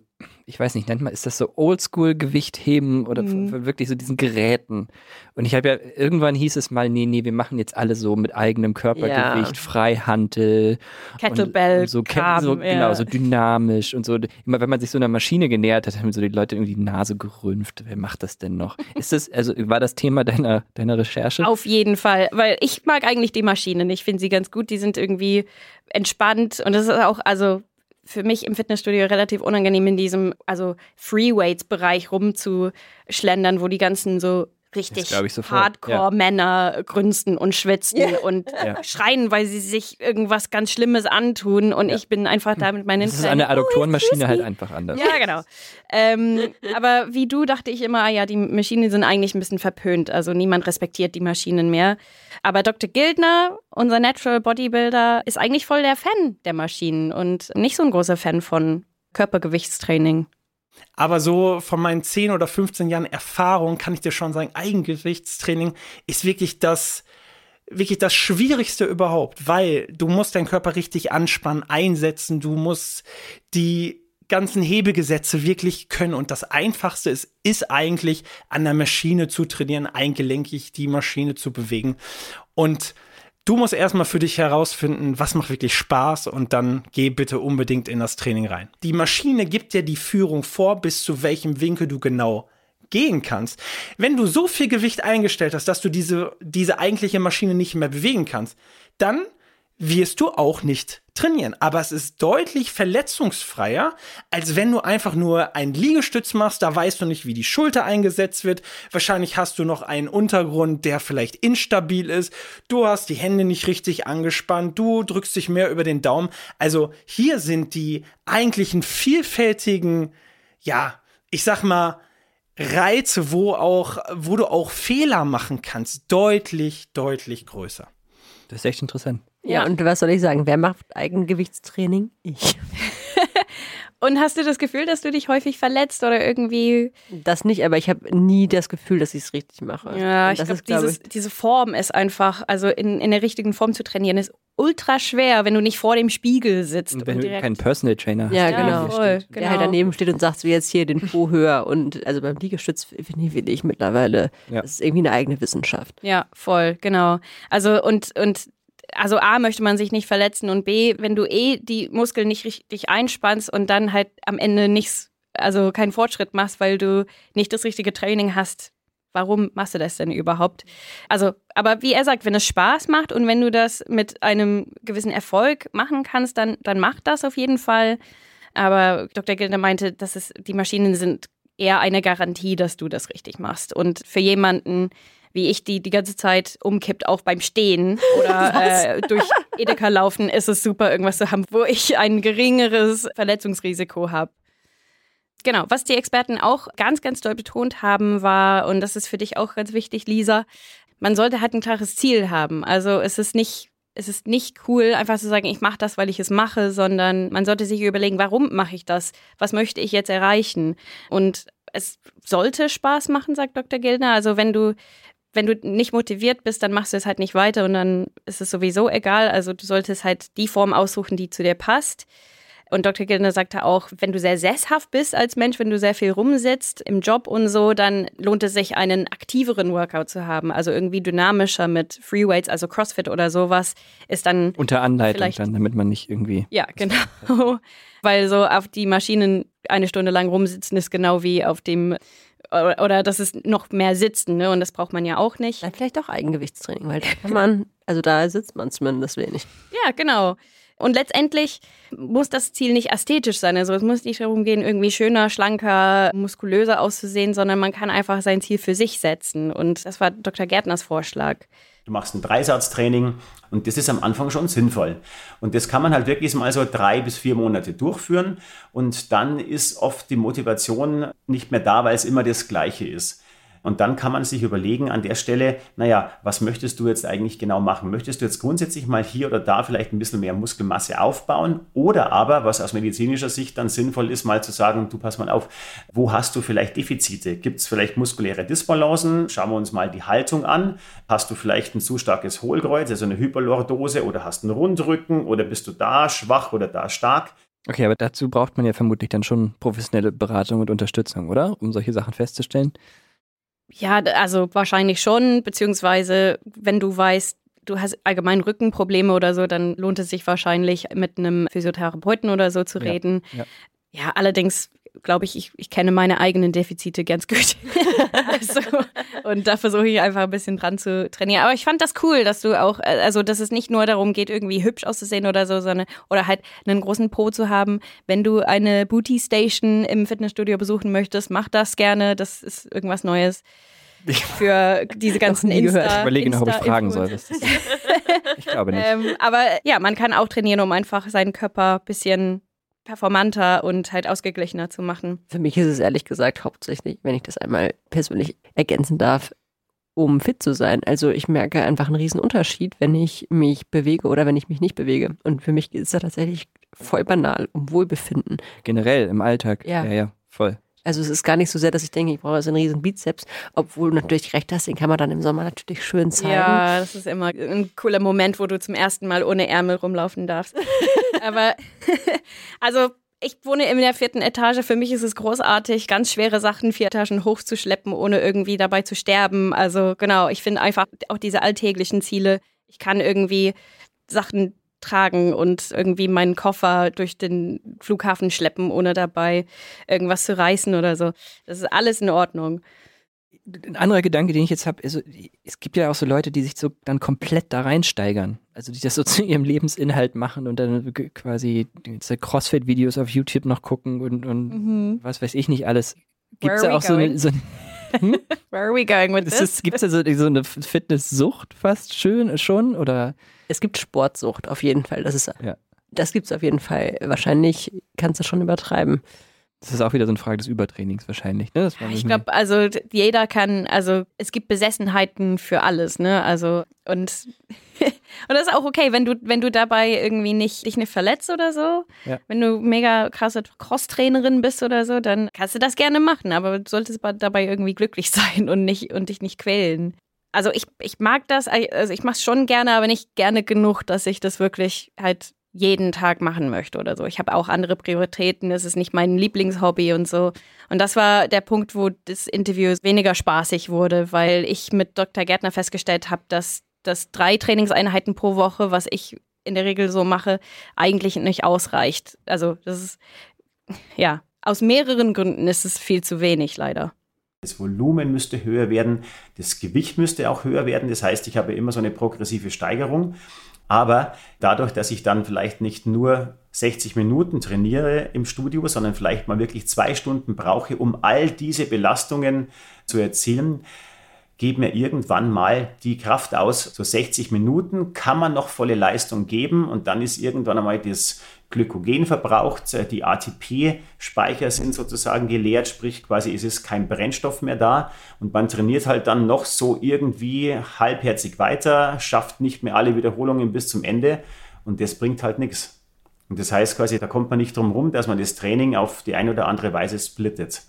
ich weiß nicht, nennt man, ist das so Oldschool-Gewicht heben oder von wirklich so diesen Geräten? Und ich habe ja, irgendwann hieß es mal, nee, nee, wir machen jetzt alle so mit eigenem Körpergewicht, Ja. Freihantel. Kettlebell, und, und so, Kram, so ja. genau, so dynamisch und so. Immer wenn man sich so einer Maschine genähert hat, haben so die Leute irgendwie die Nase gerümpft. Wer macht das denn noch? Ist das, also war das Thema deiner, deiner Recherche? Auf jeden Fall, weil ich mag eigentlich die Maschinen. Ich finde sie ganz gut. Die sind irgendwie entspannt und das ist auch, also für mich im Fitnessstudio relativ unangenehm in diesem, also Freeweights-Bereich rumzuschlendern, wo die ganzen so richtig Hardcore-Männer grünsten und schwitzen und Ja. schreien, weil sie sich irgendwas ganz Schlimmes antun und ich bin einfach da mit meinen das ist kleinen an der Adduktorenmaschine halt einfach anders. Ja, genau. Ähm, aber wie du dachte ich immer, ah ja, die Maschinen sind eigentlich ein bisschen verpönt. Also niemand respektiert die Maschinen mehr. Aber Dr. Gildner, unser Natural Bodybuilder, ist eigentlich voll der Fan der Maschinen und nicht so ein großer Fan von Körpergewichtstraining. Aber so von meinen 10 oder 15 Jahren Erfahrung kann ich dir schon sagen, Eigengewichtstraining ist wirklich das, wirklich das Schwierigste überhaupt, weil du musst deinen Körper richtig anspannen, einsetzen, du musst die ganzen Hebegesetze wirklich können. Und das Einfachste ist, ist eigentlich an der Maschine zu trainieren, eingelenkig die Maschine zu bewegen. Und Du musst erstmal für dich herausfinden, was macht wirklich Spaß und dann geh bitte unbedingt in das Training rein. Die Maschine gibt dir die Führung vor, bis zu welchem Winkel du genau gehen kannst. Wenn du so viel Gewicht eingestellt hast, dass du diese, diese eigentliche Maschine nicht mehr bewegen kannst, dann wirst du auch nicht trainieren. Aber es ist deutlich verletzungsfreier, als wenn du einfach nur einen Liegestütz machst. Da weißt du nicht, wie die Schulter eingesetzt wird. Wahrscheinlich hast du noch einen Untergrund, der vielleicht instabil ist. Du hast die Hände nicht richtig angespannt. Du drückst dich mehr über den Daumen. Also hier sind die eigentlichen vielfältigen, ja, ich sag mal, Reize, wo auch, wo du auch Fehler machen kannst, deutlich, deutlich größer. Das ist echt interessant. Ja, und was soll ich sagen? Wer macht Eigengewichtstraining? Ich. Und hast du das Gefühl, dass du dich häufig verletzt oder irgendwie. Das nicht, aber ich habe nie das Gefühl, dass ich es richtig mache. Ja, ich glaube, glaub diese Form ist einfach, also in, in der richtigen Form zu trainieren, ist ultra schwer, wenn du nicht vor dem Spiegel sitzt. Und wenn und du keinen Personal Trainer hast. Ja, Ja, genau. voll, genau. Der halt daneben steht und sagt so jetzt hier den Po höher. Und also beim Liegestütz finde ich, finde ich mittlerweile, Ja. das ist irgendwie eine eigene Wissenschaft. Ja, voll, genau. Also und und also A möchte man sich nicht verletzen und B, wenn du eh die Muskeln nicht richtig einspannst und dann halt am Ende nichts, also keinen Fortschritt machst, weil du nicht das richtige Training hast. Warum machst du das denn überhaupt? Also, aber wie er sagt, wenn es Spaß macht und wenn du das mit einem gewissen Erfolg machen kannst, dann, dann mach das auf jeden Fall. Aber Dr. Gilder meinte, dass es, die Maschinen sind eher eine Garantie, dass du das richtig machst. Und für jemanden, wie ich, die die ganze Zeit umkippt, auch beim Stehen oder äh, durch Edeka laufen, ist es super, irgendwas zu haben, wo ich ein geringeres Verletzungsrisiko habe. Genau, was die Experten auch ganz, ganz doll betont haben, war, und das ist für dich auch ganz wichtig, Lisa, man sollte halt ein klares Ziel haben. Also es ist nicht, es ist nicht cool, einfach zu sagen, ich mache das, weil ich es mache, sondern man sollte sich überlegen, warum mache ich das? Was möchte ich jetzt erreichen? Und es sollte Spaß machen, sagt Dr. Gildner. Also wenn du wenn du nicht motiviert bist, dann machst du es halt nicht weiter und dann ist es sowieso egal. Also du solltest halt die Form aussuchen, die zu dir passt. Und Dr. Gildner sagte auch, wenn du sehr sesshaft bist als Mensch, wenn du sehr viel rumsitzt im Job und so, dann lohnt es sich, einen aktiveren Workout zu haben. Also irgendwie dynamischer mit Freeweights, also CrossFit oder sowas, ist dann Unter Anleitung dann, damit man nicht irgendwie. ja, genau. Weil so auf die Maschinen eine Stunde lang rumsitzen ist genau wie auf dem oder, oder das ist noch mehr Sitzen, ne? Und das braucht man ja auch nicht. Dann vielleicht auch Eigengewichtstraining, weil da kann man, also da sitzt man zumindest wenig. Ja, genau. Und letztendlich muss das Ziel nicht ästhetisch sein. Also es muss nicht darum gehen, irgendwie schöner, schlanker, muskulöser auszusehen, sondern man kann einfach sein Ziel für sich setzen. Und das war Dr. Gärtners Vorschlag. Du machst ein Dreisatztraining und das ist am Anfang schon sinnvoll. Und das kann man halt wirklich mal so drei bis vier Monate durchführen und dann ist oft die Motivation nicht mehr da, weil es immer das Gleiche ist. Und dann kann man sich überlegen an der Stelle, naja, was möchtest du jetzt eigentlich genau machen? Möchtest du jetzt grundsätzlich mal hier oder da vielleicht ein bisschen mehr Muskelmasse aufbauen? Oder aber, was aus medizinischer Sicht dann sinnvoll ist, mal zu sagen, du pass mal auf, wo hast du vielleicht Defizite? Gibt es vielleicht muskuläre Disbalancen? Schauen wir uns mal die Haltung an. Hast du vielleicht ein zu starkes Hohlkreuz, also eine Hyperlordose oder hast einen Rundrücken oder bist du da schwach oder da stark? Okay, aber dazu braucht man ja vermutlich dann schon professionelle Beratung und Unterstützung, oder? Um solche Sachen festzustellen. Ja, also wahrscheinlich schon, beziehungsweise wenn du weißt, du hast allgemein Rückenprobleme oder so, dann lohnt es sich wahrscheinlich mit einem Physiotherapeuten oder so zu Ja, reden. ja. Ja, allerdings glaube ich, ich, ich kenne meine eigenen Defizite ganz gut. also, und da versuche ich einfach ein bisschen dran zu trainieren. Aber ich fand das cool, dass du auch, äh, also dass es nicht nur darum geht, irgendwie hübsch auszusehen oder so, sondern oder halt einen großen Po zu haben. Wenn du eine Booty Station im Fitnessstudio besuchen möchtest, mach das gerne. Das ist irgendwas Neues für diese ganzen nie gehört. Insta, Ich überlege noch, ob ich fragen soll. Ich glaube nicht. Ähm, aber ja, man kann auch trainieren, um einfach seinen Körper ein bisschen performanter und halt ausgeglichener zu machen. Für mich ist es ehrlich gesagt hauptsächlich, wenn ich das einmal persönlich ergänzen darf, um fit zu sein. Also ich merke einfach einen riesen Unterschied, wenn ich mich bewege oder wenn ich mich nicht bewege. Und für mich ist das tatsächlich voll banal um Wohlbefinden. Generell im Alltag. Ja. ja, ja voll. Also es ist gar nicht so sehr, dass ich denke, ich brauche so einen riesen Bizeps, obwohl du natürlich recht hast, den kann man dann im Sommer natürlich schön zeigen. Ja, das ist immer ein cooler Moment, wo du zum ersten Mal ohne Ärmel rumlaufen darfst. Aber also ich wohne in der vierten Etage. Für mich ist es großartig, ganz schwere Sachen vier Etagen hochzuschleppen, ohne irgendwie dabei zu sterben. Also genau, ich finde einfach auch diese alltäglichen Ziele. Ich kann irgendwie Sachen tragen und irgendwie meinen Koffer durch den Flughafen schleppen, ohne dabei irgendwas zu reißen oder so. Das ist alles in Ordnung. Ein anderer Gedanke, den ich jetzt habe, also, es gibt ja auch so Leute, die sich so dann komplett da reinsteigern. Also die das so zu ihrem Lebensinhalt machen und dann quasi Crossfit-Videos auf YouTube noch gucken und, und mhm. was weiß ich nicht alles. Gibt es auch so eine, so eine hm? Where are we going with this? Gibt es da so, so eine Fitnesssucht fast schön schon? Oder? Es gibt Sportsucht auf jeden Fall. Das ist ja. Das gibt es auf jeden Fall. Wahrscheinlich kannst du schon übertreiben. Das ist auch wieder so eine Frage des Übertrainings wahrscheinlich. Ne? ich glaube, also jeder kann, also es gibt Besessenheiten für alles, ne? Also und und das ist auch okay, wenn du wenn du dabei irgendwie nicht dich nicht verletzt oder so. Ja. Wenn du mega krasse Crosstrainerin bist oder so, dann kannst du das gerne machen, aber du solltest dabei irgendwie glücklich sein und nicht und dich nicht quälen. Also ich, ich mag das, also ich mache es schon gerne, aber nicht gerne genug, dass ich das wirklich halt jeden Tag machen möchte oder so. Ich habe auch andere Prioritäten, es ist nicht mein Lieblingshobby und so. Und das war der Punkt, wo das Interview weniger spaßig wurde, weil ich mit Dr. Gärtner festgestellt habe, dass das drei Trainingseinheiten pro Woche, was ich in der Regel so mache, eigentlich nicht ausreicht. Also das ist, ja, aus mehreren Gründen ist es viel zu wenig, leider. Das Volumen müsste höher werden, das Gewicht müsste auch höher werden. Das heißt, ich habe immer so eine progressive Steigerung. Aber dadurch, dass ich dann vielleicht nicht nur 60 Minuten trainiere im Studio, sondern vielleicht mal wirklich zwei Stunden brauche, um all diese Belastungen zu erzielen, geht mir irgendwann mal die Kraft aus. So 60 Minuten kann man noch volle Leistung geben und dann ist irgendwann einmal das Glykogen verbraucht, äh, die ATP-Speicher sind sozusagen geleert, sprich quasi ist es kein Brennstoff mehr da und man trainiert halt dann noch so irgendwie halbherzig weiter, schafft nicht mehr alle Wiederholungen bis zum Ende und das bringt halt nichts. Und das heißt quasi, da kommt man nicht drum rum, dass man das Training auf die eine oder andere Weise splittet.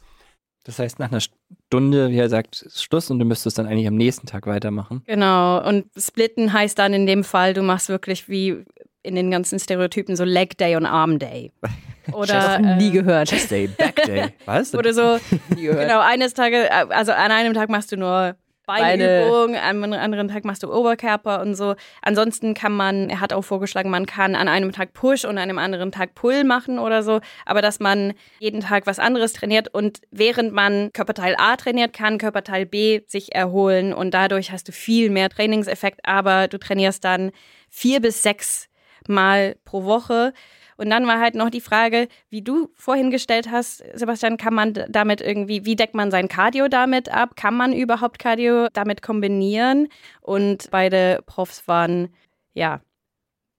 Das heißt, nach einer Stunde, wie er sagt, ist Schluss und du müsstest dann eigentlich am nächsten Tag weitermachen. Genau. Und splitten heißt dann in dem Fall, du machst wirklich wie in den ganzen Stereotypen so Leg Day und Arm Day. Oder äh, nie gehört. Chest Day, Back Day. Was? Oder so. nie gehört. Genau, eines Tages, also an einem Tag machst du nur Beinübung, am anderen Tag machst du Oberkörper und so. Ansonsten kann man, er hat auch vorgeschlagen, man kann an einem Tag Push und an einem anderen Tag Pull machen oder so, aber dass man jeden Tag was anderes trainiert und während man Körperteil A trainiert, kann Körperteil B sich erholen und dadurch hast du viel mehr Trainingseffekt, aber du trainierst dann vier bis sechs Mal pro Woche. Und dann war halt noch die Frage, wie du vorhin gestellt hast, Sebastian, kann man damit irgendwie, wie deckt man sein Cardio damit ab? Kann man überhaupt Cardio damit kombinieren? Und beide Profs waren, ja,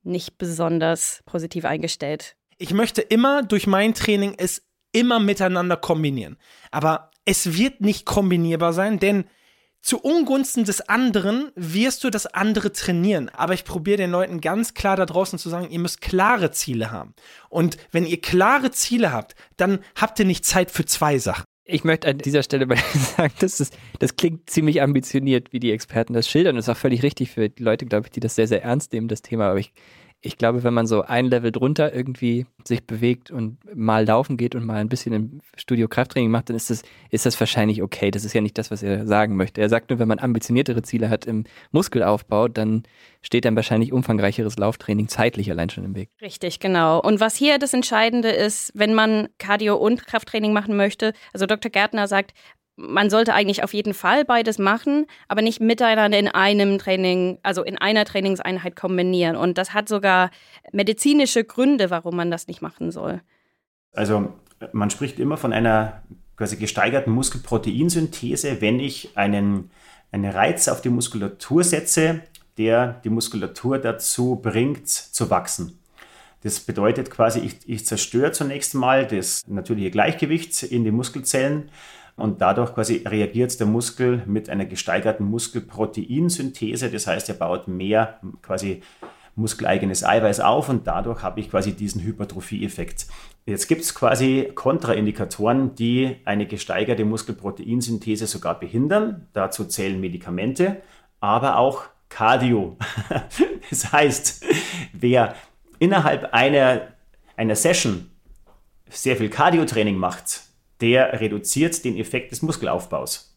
nicht besonders positiv eingestellt. Ich möchte immer durch mein Training es immer miteinander kombinieren. Aber es wird nicht kombinierbar sein, denn zu Ungunsten des anderen wirst du das andere trainieren. Aber ich probiere den Leuten ganz klar da draußen zu sagen, ihr müsst klare Ziele haben. Und wenn ihr klare Ziele habt, dann habt ihr nicht Zeit für zwei Sachen. Ich möchte an dieser Stelle mal sagen, das, ist, das klingt ziemlich ambitioniert, wie die Experten das schildern. Das ist auch völlig richtig für die Leute, glaube ich, die das sehr, sehr ernst nehmen, das Thema. Aber ich ich glaube, wenn man so ein Level drunter irgendwie sich bewegt und mal laufen geht und mal ein bisschen im Studio Krafttraining macht, dann ist das, ist das wahrscheinlich okay. Das ist ja nicht das, was er sagen möchte. Er sagt nur, wenn man ambitioniertere Ziele hat im Muskelaufbau, dann steht dann wahrscheinlich umfangreicheres Lauftraining zeitlich allein schon im Weg. Richtig, genau. Und was hier das Entscheidende ist, wenn man Cardio und Krafttraining machen möchte, also Dr. Gärtner sagt, man sollte eigentlich auf jeden Fall beides machen, aber nicht miteinander in einem Training, also in einer Trainingseinheit kombinieren. Und das hat sogar medizinische Gründe, warum man das nicht machen soll. Also man spricht immer von einer quasi gesteigerten Muskelproteinsynthese, wenn ich einen, einen Reiz auf die Muskulatur setze, der die Muskulatur dazu bringt, zu wachsen. Das bedeutet quasi, ich, ich zerstöre zunächst mal das natürliche Gleichgewicht in den Muskelzellen und dadurch quasi reagiert der Muskel mit einer gesteigerten Muskelproteinsynthese. Das heißt, er baut mehr quasi muskeleigenes Eiweiß auf und dadurch habe ich quasi diesen Hypertrophie-Effekt. Jetzt gibt es quasi Kontraindikatoren, die eine gesteigerte Muskelproteinsynthese sogar behindern. Dazu zählen Medikamente, aber auch Cardio. das heißt, wer innerhalb einer, einer Session sehr viel Cardio-Training macht, der reduziert den Effekt des Muskelaufbaus.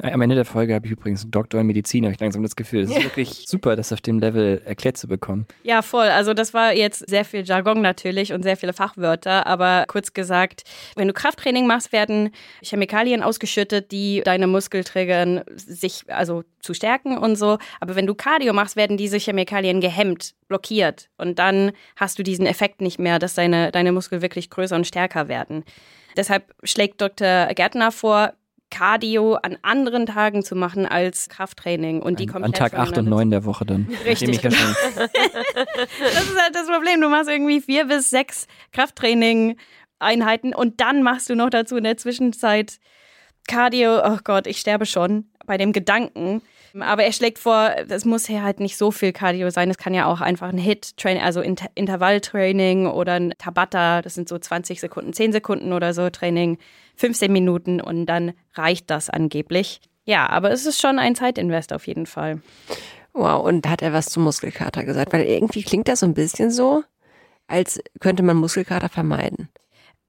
Am Ende der Folge habe ich übrigens einen Doktor in Medizin, habe ich langsam das Gefühl. Es ist wirklich super, das auf dem Level erklärt zu bekommen. Ja, voll. Also das war jetzt sehr viel Jargon natürlich und sehr viele Fachwörter, aber kurz gesagt, wenn du Krafttraining machst, werden Chemikalien ausgeschüttet, die deine Muskel triggern, sich also zu stärken und so. Aber wenn du Cardio machst, werden diese Chemikalien gehemmt, blockiert und dann hast du diesen Effekt nicht mehr, dass deine, deine Muskel wirklich größer und stärker werden. Deshalb schlägt Dr. Gärtner vor, Cardio an anderen Tagen zu machen als Krafttraining und die komplett an Tag 8 und voneinander 9 der Woche dann. Richtig, Das ist halt das Problem. Du machst irgendwie vier bis sechs Krafttraining-Einheiten und dann machst du noch dazu in der Zwischenzeit Cardio. Oh Gott, ich sterbe schon bei dem Gedanken. Aber er schlägt vor, es muss ja halt nicht so viel Cardio sein. Es kann ja auch einfach ein Hit-Training, also Inter Intervalltraining oder ein Tabata, das sind so 20 Sekunden, 10 Sekunden oder so Training, 15 Minuten und dann reicht das angeblich. Ja, aber es ist schon ein Zeitinvest auf jeden Fall. Wow, und hat er was zum Muskelkater gesagt? Weil irgendwie klingt das so ein bisschen so, als könnte man Muskelkater vermeiden.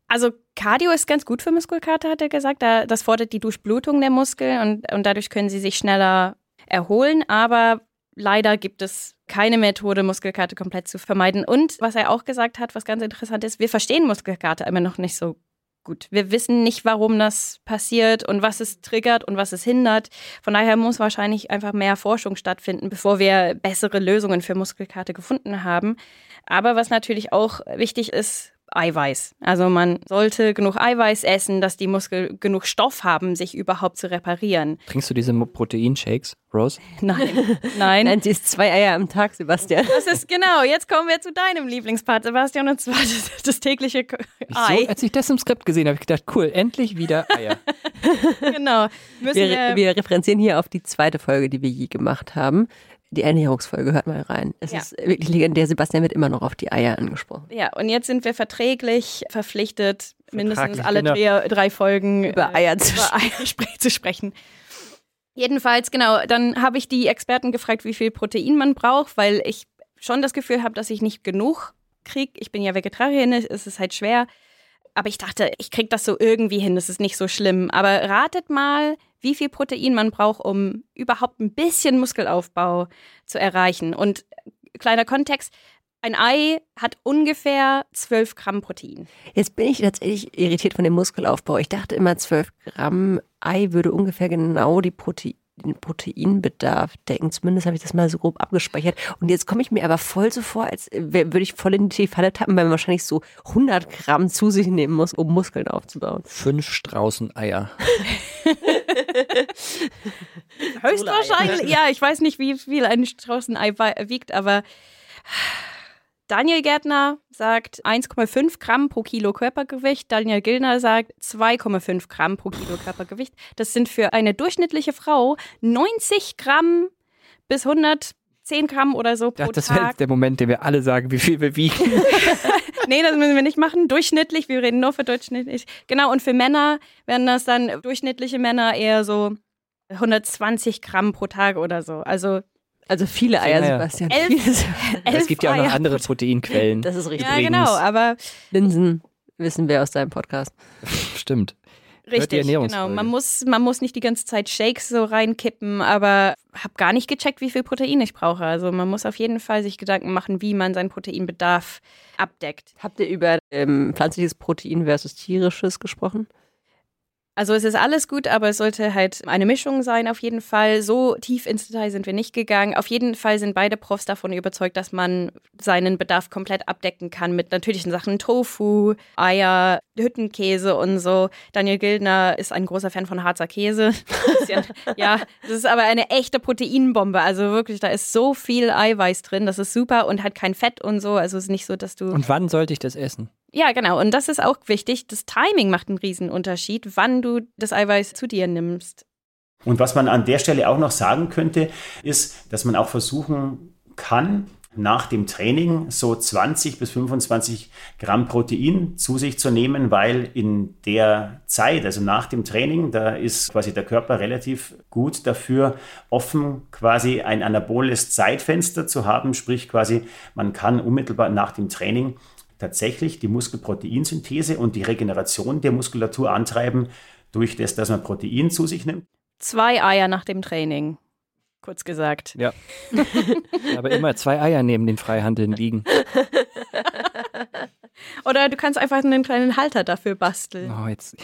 Also Cardio ist ganz gut für Muskelkater, hat er gesagt. Da- Das fordert die Durchblutung der Muskeln und, und dadurch können sie sich schneller erholen. Aber leider gibt es keine Methode, Muskelkater komplett zu vermeiden. Und was er auch gesagt hat, was ganz interessant ist, wir verstehen Muskelkater immer noch nicht so gut. Wir wissen nicht, warum das passiert und was es triggert und was es hindert. Von daher muss wahrscheinlich einfach mehr Forschung stattfinden, bevor wir bessere Lösungen für Muskelkater gefunden haben. Aber was natürlich auch wichtig ist, Eiweiß. Also man sollte genug Eiweiß essen, dass die Muskeln genug Stoff haben, sich überhaupt zu reparieren. Trinkst du diese Proteinshakes, Rose? Nein, nein. Nein, sie ist zwei Eier am Tag, Sebastian. Das ist genau. Jetzt kommen wir zu deinem Lieblingspart, Sebastian, und zwar das, das tägliche Ei. So, als ich das im Skript gesehen habe, habe ich gedacht, cool, endlich wieder Eier. Genau. Wir, wir, wir referenzieren hier auf die zweite Folge, die wir je gemacht haben. Die Ernährungsfolge, hört mal rein. Es Ja. ist wirklich legendär. Sebastian wird immer noch auf die Eier angesprochen. ja, und jetzt sind wir verträglich verpflichtet, mindestens alle drei, drei Folgen Über Eier zu über Eier zu sprechen. Jedenfalls, genau, dann habe ich die Experten gefragt, wie viel Protein man braucht, weil ich schon das Gefühl habe, dass ich nicht genug kriege. Ich bin ja Vegetarierin, es ist halt schwer. Aber ich dachte, ich kriege das so irgendwie hin, das ist nicht so schlimm. Aber ratet mal, wie viel Protein man braucht, um überhaupt ein bisschen Muskelaufbau zu erreichen. Und kleiner Kontext, ein Ei hat ungefähr 12 Gramm Protein. Jetzt bin ich tatsächlich irritiert von dem Muskelaufbau. Ich dachte immer, 12 Gramm Ei würde ungefähr genau die Protein den Proteinbedarf decken. Zumindest habe ich das mal so grob abgespeichert. Und jetzt komme ich mir aber voll so vor, als würde ich voll in die Falle tappen, weil man wahrscheinlich so 100 Gramm zu sich nehmen muss, um Muskeln aufzubauen. Fünf Straußen Eier. Höchstwahrscheinlich, ja, ich weiß nicht, wie viel ein Straußenei wiegt, aber Daniel Gärtner sagt 1,5 Gramm pro Kilo Körpergewicht. Daniel Gillner sagt 2,5 Gramm pro Kilo Körpergewicht. Das sind für eine durchschnittliche Frau 90 Gramm bis 110 Gramm oder so pro dachte, das wäre Tag. jetzt der Moment, den wir alle sagen, wie viel wir wiegen. Nee, das müssen wir nicht machen. Durchschnittlich, wir reden nur für durchschnittlich. Genau, und für Männer werden das dann durchschnittliche Männer eher so 120 Gramm pro Tag oder so. Also Also viele Eier, Eier. Sebastian. Elf- Viele- elf es gibt ja auch noch Eier andere pro Proteinquellen. Das ist richtig. Ja, Übrigens. genau, aber Linsen wissen wir aus deinem Podcast. Stimmt. Richtig, genau. Man muss, man muss nicht die ganze Zeit Shakes so reinkippen, aber habe gar nicht gecheckt, wie viel Protein ich brauche. Also man muss auf jeden Fall sich Gedanken machen, wie man seinen Proteinbedarf abdeckt. Habt ihr über ähm, pflanzliches Protein versus tierisches gesprochen? Also es ist alles gut, aber es sollte halt eine Mischung sein auf jeden Fall. So tief ins Detail sind wir nicht gegangen. Auf jeden Fall sind beide Profs davon überzeugt, dass man seinen Bedarf komplett abdecken kann mit natürlichen Sachen. Tofu, Eier, Hüttenkäse und so. Daniel Gildner ist ein großer Fan von Harzer Käse. Ja, das ist aber eine echte Proteinbombe. Also wirklich, da ist so viel Eiweiß drin. Das ist super und hat kein Fett und so. Also es ist nicht so, dass du... Und wann sollte ich das essen? Ja, genau. Und das ist auch wichtig. Das Timing macht einen Riesenunterschied, wann du das Eiweiß zu dir nimmst. Und was man an der Stelle auch noch sagen könnte, ist, dass man auch versuchen kann, nach dem Training so 20 bis 25 Gramm Protein zu sich zu nehmen, weil in der Zeit, also nach dem Training, da ist quasi der Körper relativ gut dafür offen, quasi ein anaboles Zeitfenster zu haben, sprich quasi man kann unmittelbar nach dem Training tatsächlich die Muskelproteinsynthese und die Regeneration der Muskulatur antreiben durch das, dass man Protein zu sich nimmt. zwei Eier nach dem Training. Kurz gesagt. Ja. Aber immer zwei Eier neben den Freihandeln liegen. Oder du kannst einfach einen kleinen Halter dafür basteln. Oh, jetzt.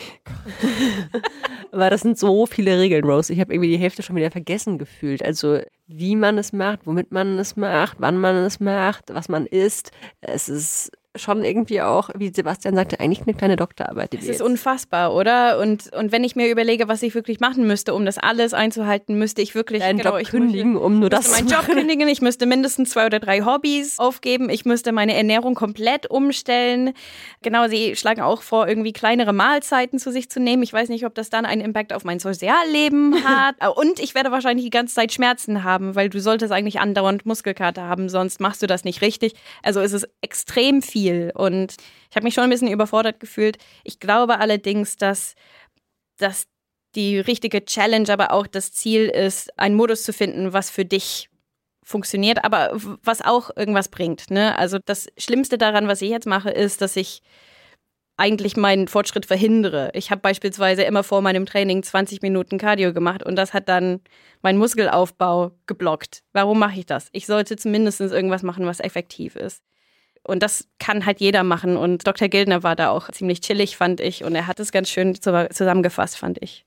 Aber das sind so viele Regeln, Rose. Ich habe irgendwie die Hälfte schon wieder vergessen gefühlt. Also wie man es macht, womit man es macht, wann man es macht, was man isst. Es ist schon irgendwie auch, wie Sebastian sagte, eigentlich eine kleine Doktorarbeit. Wir ist jetzt- unfassbar, oder? Und, und wenn ich mir überlege, was ich wirklich machen müsste, um das alles einzuhalten, müsste ich wirklich deinen genau, Job ich kündigen, um nur müsste das zu meinen Job kündigen, ich müsste mindestens zwei oder drei Hobbys aufgeben, ich müsste meine Ernährung komplett umstellen. Genau, sie schlagen auch vor, irgendwie kleinere Mahlzeiten zu sich zu nehmen. Ich weiß nicht, ob das dann einen Impact auf mein Sozialleben hat. Und ich werde wahrscheinlich die ganze Zeit Schmerzen haben, weil du solltest eigentlich andauernd Muskelkater haben, sonst machst du das nicht richtig. Also es ist extrem viel und ich habe mich schon ein bisschen überfordert gefühlt. Ich glaube allerdings, dass, dass die richtige Challenge, aber auch das Ziel ist, einen Modus zu finden, was für dich funktioniert, aber was auch irgendwas bringt. Ne? Also das Schlimmste daran, was ich jetzt mache, ist, dass ich eigentlich meinen Fortschritt verhindere. Ich habe beispielsweise immer vor meinem Training 20 Minuten Cardio gemacht und das hat dann meinen Muskelaufbau geblockt. Warum mache ich das? Ich sollte zumindest irgendwas machen, was effektiv ist. Und das kann halt jeder machen. Und Dr. Gildner war da auch ziemlich chillig, fand ich. Und er hat es ganz schön zu- zusammengefasst, fand ich.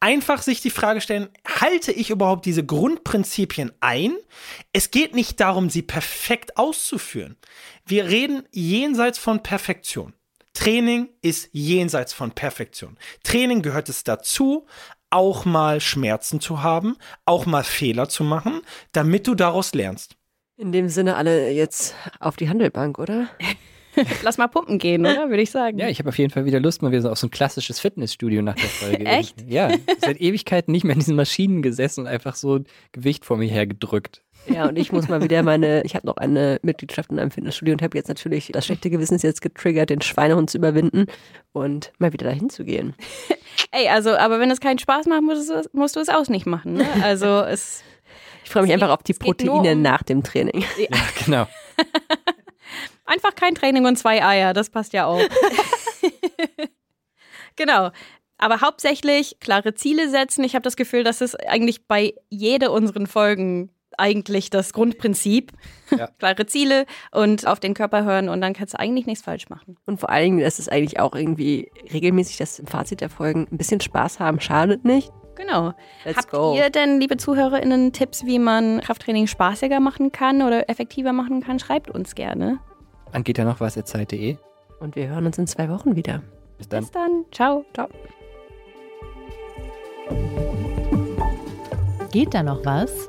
einfach sich die Frage stellen, halte ich überhaupt diese Grundprinzipien ein? Es geht nicht darum, sie perfekt auszuführen. Wir reden jenseits von Perfektion. Training ist jenseits von Perfektion. Training gehört es dazu, auch mal Schmerzen zu haben, auch mal Fehler zu machen, damit du daraus lernst. In dem Sinne alle jetzt auf die Handelbank, oder? Lass mal pumpen gehen, oder? Würde ich sagen. Ja, ich habe auf jeden Fall wieder Lust, mal wieder so auf so ein klassisches Fitnessstudio nach der Folge. Echt? Ja, seit Ewigkeiten nicht mehr in diesen Maschinen gesessen und einfach so Gewicht vor mir hergedrückt. Ja, und ich muss mal wieder meine, ich habe noch eine Mitgliedschaft in einem Fitnessstudio und habe jetzt natürlich das schlechte Gewissen jetzt getriggert, den Schweinehund zu überwinden und mal wieder dahin zu gehen. Ey, also, aber wenn es keinen Spaß macht, musst du, es- musst du es auch nicht machen. Ne? Also es Ich freue mich Es einfach geht- auf die es Proteine um- nach dem Training. Ja, genau. einfach kein Training und zwei Eier, das passt ja auch. genau. Aber hauptsächlich klare Ziele setzen. Ich habe das Gefühl, das ist eigentlich bei jeder unseren Folgen eigentlich das Grundprinzip. Ja. klare Ziele und auf den Körper hören und dann kannst du eigentlich nichts falsch machen. Und vor allen Dingen ist es eigentlich auch irgendwie regelmäßig, das im Fazit der Folgen ein bisschen Spaß haben, schadet nicht. Genau. Let's Habt go. ihr denn, liebe ZuhörerInnen, Tipps, wie man Krafttraining spaßiger machen kann oder effektiver machen kann? Schreibt uns gerne. Dann geht ja noch was Zeit.de. Und wir hören uns in zwei Wochen wieder. Bis dann. Bis dann. Ciao. Ciao. Geht da noch was?